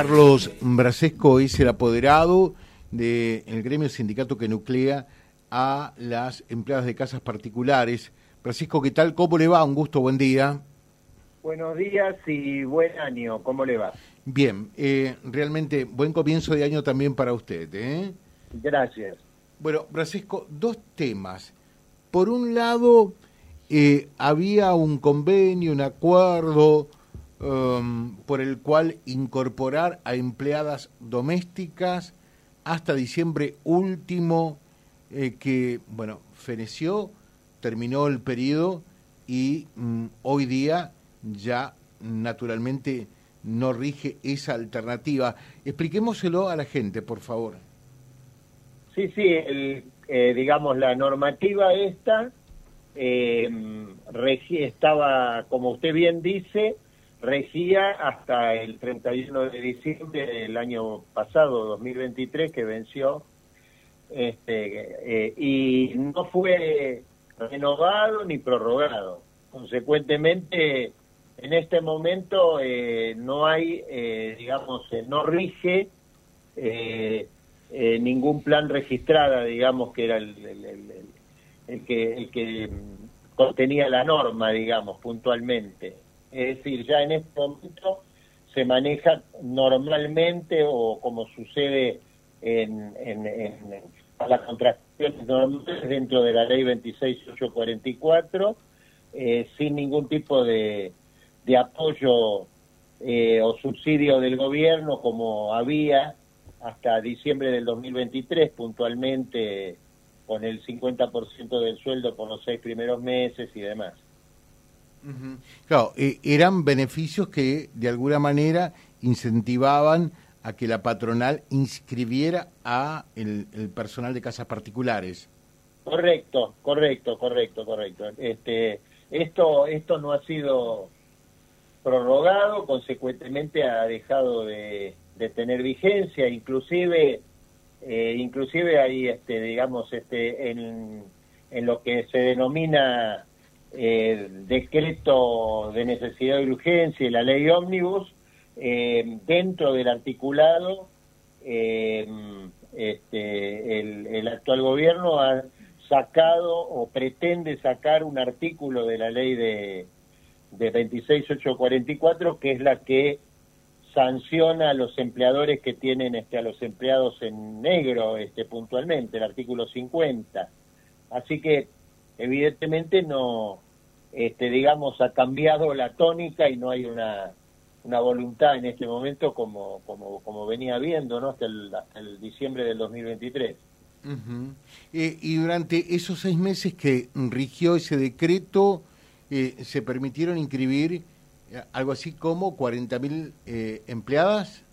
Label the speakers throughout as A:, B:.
A: Carlos Brasesco es el apoderado del gremio sindicato que nuclea a las empleadas de casas particulares. Brasesco, ¿qué tal? ¿Cómo le va? Un gusto, buen día.
B: Buenos días y buen año. ¿Cómo le va?
A: Bien, eh, realmente buen comienzo de año también para usted. ¿eh?
B: Gracias.
A: Bueno, Brasesco, dos temas. Por un lado, eh, había un convenio, un acuerdo Um, por el cual incorporar a empleadas domésticas hasta diciembre último eh, que, bueno, feneció, terminó el periodo y mm, hoy día ya naturalmente no rige esa alternativa. Expliquémoselo a la gente, por favor.
B: Sí, sí, eh, digamos, la normativa esta eh, estaba, como usted bien dice, regía hasta el 31 de diciembre del año pasado, 2023, que venció, este, eh, y no fue renovado ni prorrogado. Consecuentemente, en este momento eh, no hay, eh, digamos, no rige ningún plan registrada, digamos, que era el, que, el que contenía la norma, digamos, puntualmente. Es decir, ya en este momento se maneja normalmente o como sucede en, en, en, las contrataciones normales dentro de la ley 26844, eh, sin ningún tipo de, de apoyo eh, o subsidio del gobierno como había hasta diciembre del 2023 puntualmente con el 50% del sueldo por los seis primeros meses y demás.
A: Claro, eh, eran beneficios que de alguna manera incentivaban a que la patronal inscribiera a el, personal de casas particulares.
B: Correcto, correcto, correcto, correcto. Este, esto, esto no ha sido prorrogado, consecuentemente ha dejado de, tener vigencia, inclusive, eh, inclusive hay, este, digamos, este, en lo que se denomina eh, decreto de necesidad de urgencia y la ley ómnibus, eh, dentro del articulado, eh, este, el, actual gobierno ha sacado o pretende sacar un artículo de la ley de, de 26844 que es la que sanciona a los empleadores que tienen este, a los empleados en negro este, puntualmente, el artículo 50. Así que evidentemente no, este, digamos, ha cambiado la tónica y no hay una, una voluntad en este momento como, como, como venía viendo ¿no? hasta, el, el diciembre del 2023.
A: Eh, y durante esos seis meses que rigió ese decreto, eh, ¿se permitieron inscribir eh, algo así como 40.000 eh, empleadas?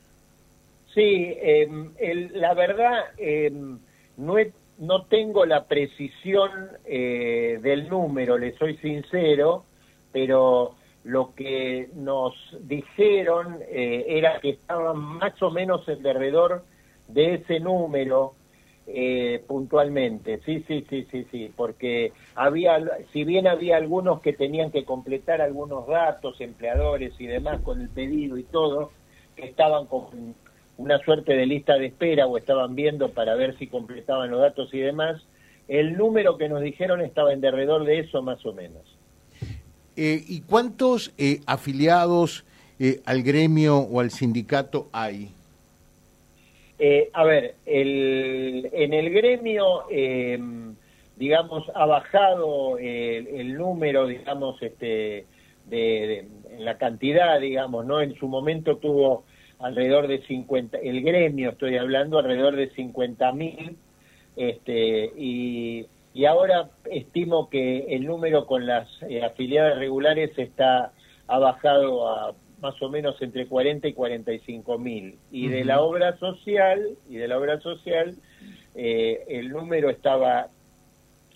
B: Sí, em, la verdad, em, no he no tengo la precisión eh, del número, le soy sincero, pero lo que nos dijeron eh, era que estaban más o menos en derredor de ese número eh, puntualmente. Sí, sí, sí, sí, sí, porque había, si bien había algunos que tenían que completar algunos datos, empleadores y demás con el pedido y todo, que estaban con una suerte de lista de espera o estaban viendo para ver si completaban los datos y demás, el número que nos dijeron estaba en derredor de eso más o menos.
A: Eh, ¿Y cuántos eh, afiliados eh, al gremio o al sindicato hay?
B: a ver, el, en el gremio, digamos, ha bajado el, número, digamos, este, de, en la cantidad, digamos, ¿no? En su momento tuvo alrededor de 50, el gremio estoy hablando, alrededor de 50 mil, este, y, y ahora estimo que el número con las eh, afiliadas regulares está, ha bajado a más o menos entre 40 y 45 mil. Y de la obra social, y de la obra social, eh, el número estaba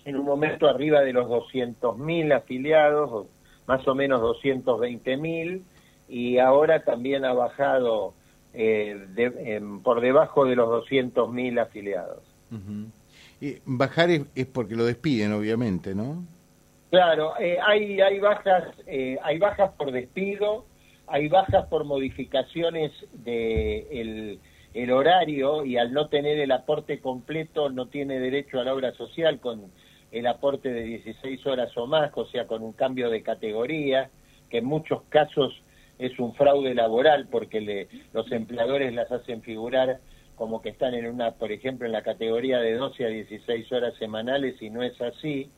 B: en un momento arriba de los 200 mil afiliados, más o menos 220 mil, y ahora también ha bajado eh, em, por debajo de los 200.000 afiliados.
A: y bajar es, porque lo despiden, obviamente, ¿no?
B: Claro, eh, hay, hay, bajas, eh, hay bajas por despido, hay bajas por modificaciones de el, horario y al no tener el aporte completo no tiene derecho a la obra social con el aporte de 16 horas o más, o sea, con un cambio de categoría, que en muchos casos es un fraude laboral porque los empleadores las hacen figurar como que están en una, por ejemplo, en la categoría de 12 a 16 horas semanales y no es así,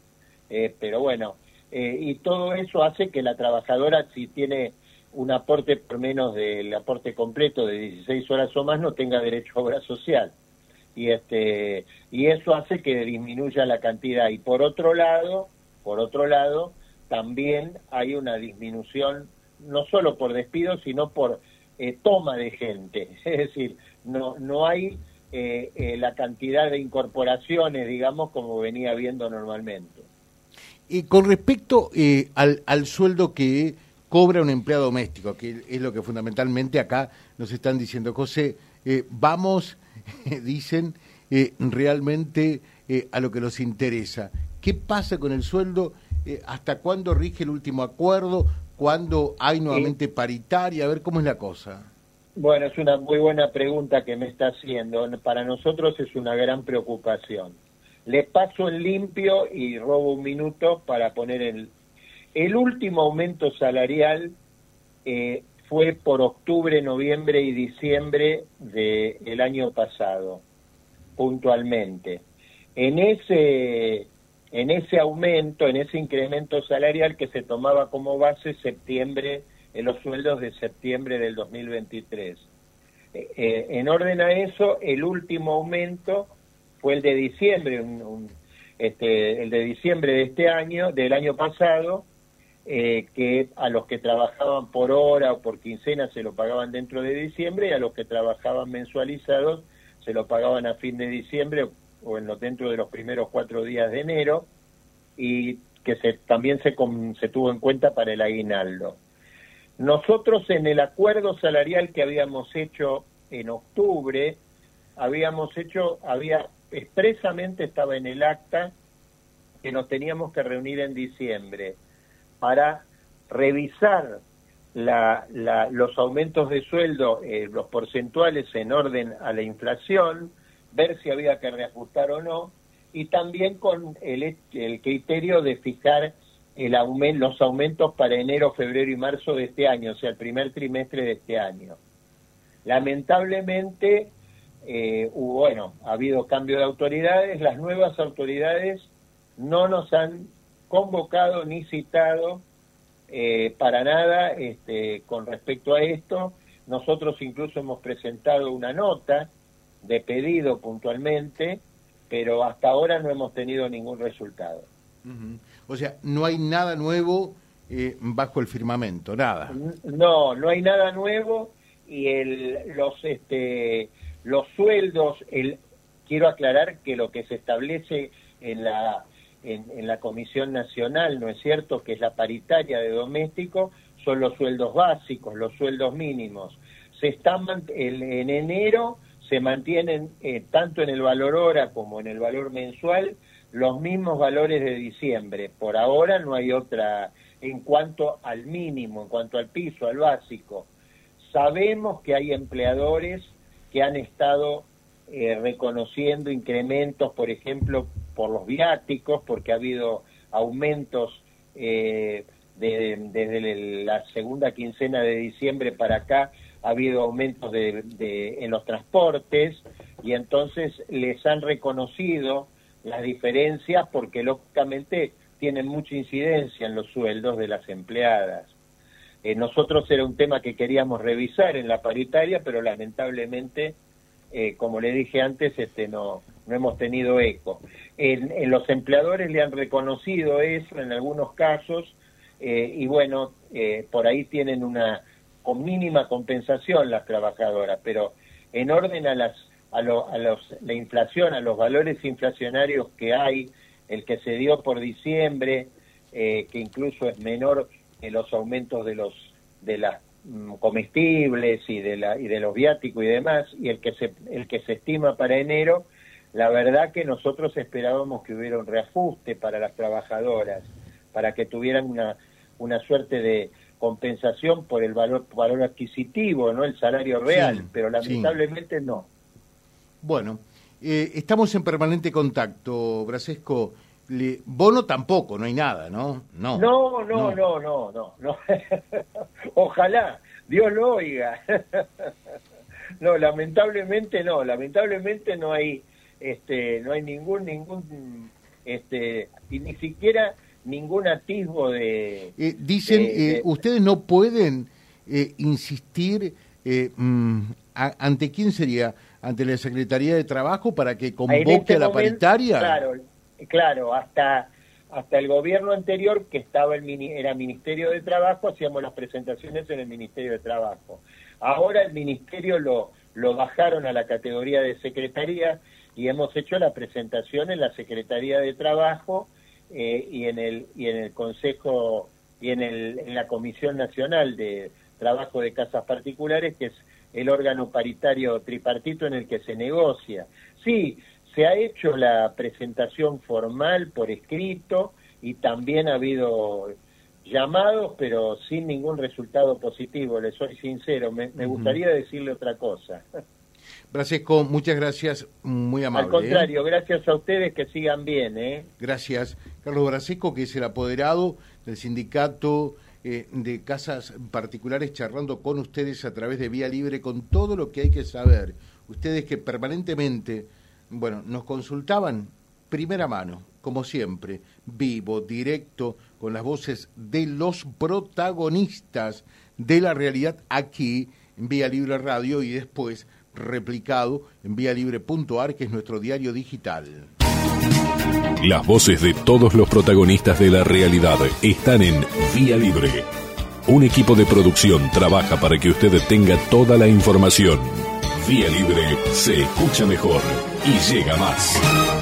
B: eh, pero bueno, eh, y todo eso hace que la trabajadora, si tiene un aporte por menos del aporte completo de 16 horas o más, no tenga derecho a obra social. Y, este, y eso hace que disminuya la cantidad. Y por otro lado, por otro lado, también hay una disminución, no solo por despido, sino por eh, toma de gente. Es decir, no, no hay eh, eh, la cantidad de incorporaciones, digamos, como venía viendo normalmente.
A: Y con respecto al, al sueldo que cobra un empleado doméstico, que es lo que fundamentalmente acá nos están diciendo. José, eh, vamos, dicen, eh, realmente eh, a lo que nos interesa. ¿Qué pasa con el sueldo? ¿Hasta cuándo rige el último acuerdo? ¿Cuándo hay nuevamente paritaria? A ver cómo es la cosa.
B: Bueno, es una muy buena pregunta que me está haciendo. Para nosotros es una gran preocupación. Le paso en limpio y robo un minuto para poner el, el último aumento salarial eh, fue por octubre, noviembre y diciembre del año pasado, puntualmente. En ese, en ese aumento, en ese incremento salarial que se tomaba como base septiembre, en los sueldos de septiembre del 2023. Eh, eh, en orden a eso, el último aumento fue el de diciembre, este, el de diciembre de este año, del año pasado, eh, que a los que trabajaban por hora o por quincena se lo pagaban dentro de diciembre y a los que trabajaban mensualizados se lo pagaban a fin de diciembre en lo, dentro de los primeros cuatro días de enero y que se, también se, se tuvo en cuenta para el aguinaldo. Nosotros en el acuerdo salarial que habíamos hecho en octubre, habíamos hecho, había expresamente estaba en el acta que nos teníamos que reunir en diciembre para revisar los aumentos de sueldo, eh, los porcentuales en orden a la inflación, ver si había que reajustar o no, y también con el, criterio de fijar el los aumentos para enero, febrero y marzo de este año, o sea, el primer trimestre de este año. Lamentablemente, eh, bueno, ha habido cambio de autoridades, las nuevas autoridades no nos han convocado ni citado eh, para nada este, con respecto a esto. Nosotros incluso hemos presentado una nota de pedido puntualmente, pero hasta ahora no hemos tenido ningún resultado.
A: O sea, no hay nada nuevo eh, bajo el firmamento, nada.
B: No, no hay nada nuevo y el, los, este, los sueldos, el, quiero aclarar que lo que se establece en la en, la Comisión Nacional, ¿no es cierto?, que es la paritaria de doméstico, son los sueldos básicos, los sueldos mínimos. Se están en enero se mantienen eh, tanto en el valor hora como en el valor mensual los mismos valores de diciembre. Por ahora no hay otra en cuanto al mínimo, en cuanto al piso, al básico. Sabemos que hay empleadores que han estado eh, reconociendo incrementos, por ejemplo, por los viáticos, porque ha habido aumentos eh, desde la segunda quincena de diciembre para acá, ha habido aumentos de, en los transportes y entonces les han reconocido las diferencias porque lógicamente tienen mucha incidencia en los sueldos de las empleadas. Eh, nosotros era un tema que queríamos revisar en la paritaria, pero lamentablemente eh, como le dije antes, este, no, no hemos tenido eco. En, los empleadores le han reconocido eso en algunos casos eh, y bueno, por ahí tienen una con mínima compensación las trabajadoras, pero en orden a las a, los, la inflación, a los valores inflacionarios que hay, el que se dio por diciembre, que incluso es menor que los aumentos de los de las Mm, comestibles y de la y de los viáticos y demás y el que se el que se estima para enero la verdad que nosotros esperábamos que hubiera un reajuste para las trabajadoras para que tuvieran una una suerte de compensación por el valor valor adquisitivo, no el salario real, pero lamentablemente no.
A: Bueno, eh, estamos en permanente contacto, Brasesco. bono tampoco, no hay nada, ¿no?
B: No, no, no, no, no, no. no. Ojalá, Dios lo oiga. no, lamentablemente no, lamentablemente no hay, este, no hay ningún, ningún, este, y ni siquiera ningún atisbo de...
A: Eh, dicen, eh, ustedes no pueden eh, insistir, mm, ¿ante quién sería? ¿Ante la Secretaría de Trabajo para que convoque este a la paritaria?
B: Claro, claro, hasta hasta el gobierno anterior, que estaba el era Ministerio de Trabajo, hacíamos las presentaciones en el Ministerio de Trabajo. Ahora el Ministerio lo, lo bajaron a la categoría de Secretaría y hemos hecho la presentación en la Secretaría de Trabajo eh, y en el y en el Consejo y en, el, en la Comisión Nacional de Trabajo de Casas Particulares, que es el órgano paritario tripartito en el que se negocia. Sí, se ha hecho la presentación formal por escrito y también ha habido llamados, pero sin ningún resultado positivo, le soy sincero. Me, gustaría decirle otra cosa.
A: Brasesco, muchas gracias, muy amable.
B: Al contrario, ¿eh? gracias a ustedes que sigan bien. ¿eh?
A: Gracias. Carlos Brasesco, que es el apoderado del sindicato eh, de casas particulares, charlando con ustedes a través de Vía Libre con todo lo que hay que saber. Ustedes que permanentemente, bueno, nos consultaban primera mano, como siempre, vivo, directo, con las voces de los protagonistas de la realidad aquí en Vía Libre Radio y después replicado en libre.ar que es nuestro diario digital.
C: Las voces de todos los protagonistas de la realidad están en Vía Libre. Un equipo de producción trabaja para que usted tenga toda la información. Vía Libre se escucha mejor y llega más.